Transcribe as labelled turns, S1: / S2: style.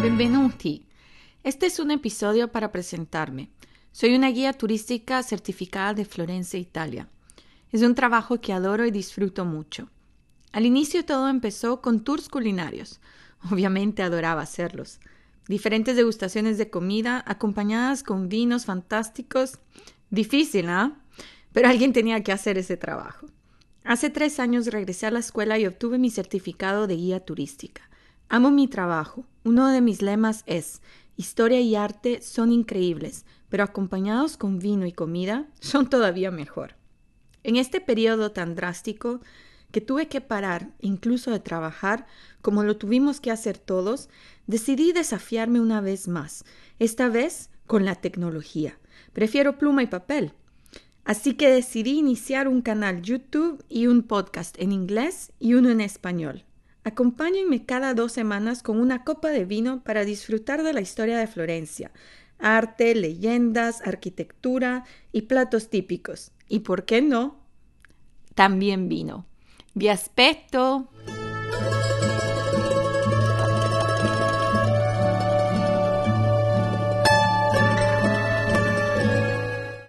S1: Benvenuti. Este es un episodio para presentarme. Soy una guía turística certificada de Florencia, Italia. Es un trabajo que adoro y disfruto mucho. Al inicio todo empezó con tours culinarios. Obviamente adoraba hacerlos. Diferentes degustaciones de comida acompañadas con vinos fantásticos. Difícil, ¿ah? Pero alguien tenía que hacer ese trabajo. Hace tres años regresé a la escuela y obtuve mi certificado de guía turística. Amo mi trabajo. Uno de mis lemas es Historia y arte son increíbles, pero acompañados con vino y comida son todavía mejor. En este periodo tan drástico que tuve que parar incluso de trabajar, como lo tuvimos que hacer todos, decidí desafiarme una vez más, esta vez con la tecnología. Prefiero pluma y papel. Así que decidí iniciar un canal YouTube y un podcast en inglés y uno en español. Acompáñenme cada dos semanas con una copa de vino para disfrutar de la historia de Florencia, arte, leyendas, arquitectura y platos típicos. Y por qué no, también vino. Vi aspetto!